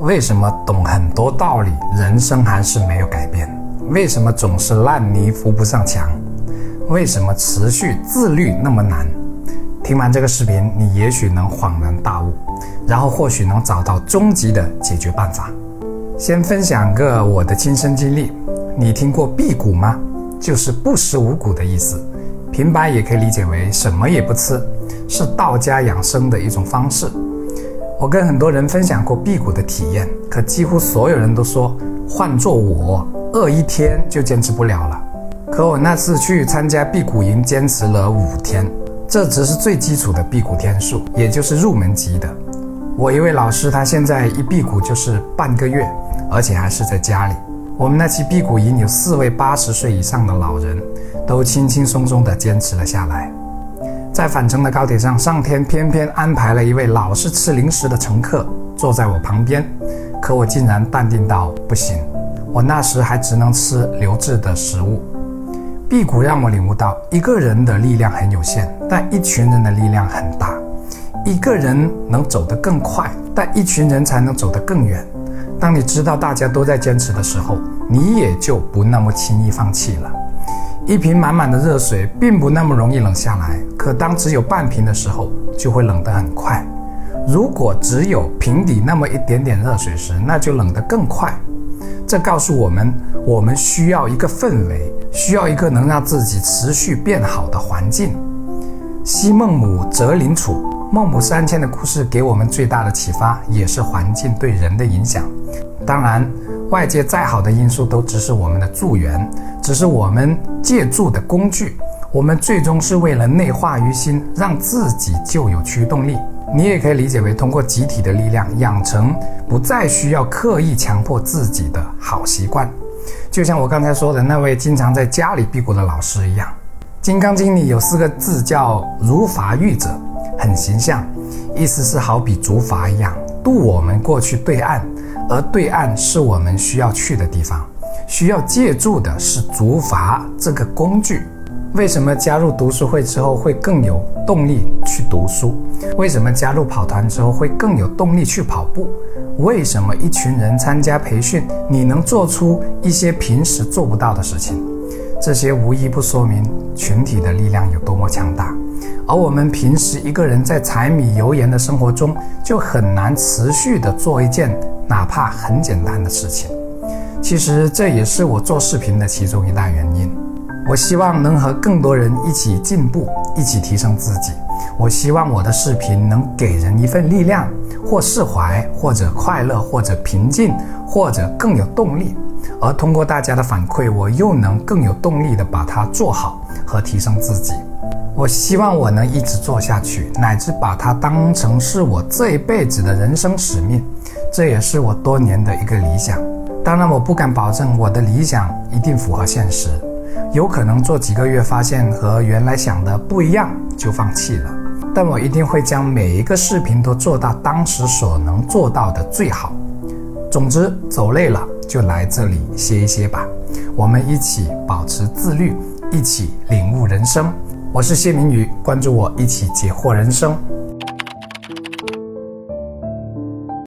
为什么懂很多道理，人生还是没有改变？为什么总是烂泥扶不上墙？为什么持续自律那么难？听完这个视频，你也许能恍然大悟，然后或许能找到终极的解决办法。先分享个我的亲身经历，你听过辟谷吗？就是不食五谷的意思，平白也可以理解为什么也不吃，是道家养生的一种方式。我跟很多人分享过辟谷的体验，可几乎所有人都说，换做我饿一天就坚持不了了。可我那次去参加辟谷营，坚持了五天，这只是最基础的辟谷天数，也就是入门级的。我一位老师，他现在一辟谷就是半个月，而且还是在家里。我们那期辟谷营有四位八十岁以上的老人，都轻轻松松地坚持了下来。在返程的高铁上，上天偏偏安排了一位老是吃零食的乘客坐在我旁边，可我竟然淡定到不行。我那时还只能吃流质的食物。辟谷让我领悟到，一个人的力量很有限，但一群人的力量很大。一个人能走得更快，但一群人才能走得更远。当你知道大家都在坚持的时候，你也就不那么轻易放弃了。一瓶满满的热水并不那么容易冷下来，可当只有半瓶的时候，就会冷得很快。如果只有瓶底那么一点点热水时，那就冷得更快。这告诉我们，我们需要一个氛围，需要一个能让自己持续变好的环境。昔孟母，择邻处。孟母三迁的故事给我们最大的启发，也是环境对人的影响。当然，外界再好的因素都只是我们的助缘，只是我们借助的工具。我们最终是为了内化于心，让自己就有驱动力。你也可以理解为通过集体的力量，养成不再需要刻意强迫自己的好习惯。就像我刚才说的那位经常在家里辟谷的老师一样，《金刚经》里有四个字叫“如法喻者”。很形象，意思是好比竹筏一样渡我们过去对岸，而对岸是我们需要去的地方，需要借助的是竹筏这个工具。为什么加入读书会之后会更有动力去读书？为什么加入跑团之后会更有动力去跑步？为什么一群人参加培训，你能做出一些平时做不到的事情？这些无一不说明群体的力量有多么强大。而我们平时一个人在柴米油盐的生活中，就很难持续的做一件哪怕很简单的事情。其实这也是我做视频的其中一大原因。我希望能和更多人一起进步，一起提升自己。我希望我的视频能给人一份力量，或释怀，或者快乐，或者平静，或者更有动力。而通过大家的反馈，我又能更有动力的把它做好和提升自己。我希望我能一直做下去，乃至把它当成是我这一辈子的人生使命，这也是我多年的一个理想。当然，我不敢保证我的理想一定符合现实，有可能做几个月发现和原来想的不一样就放弃了。但我一定会将每一个视频都做到当时所能做到的最好。总之，走累了就来这里歇一歇吧。我们一起保持自律，一起领悟人生。我是谢明宇，关注我，一起解惑人生。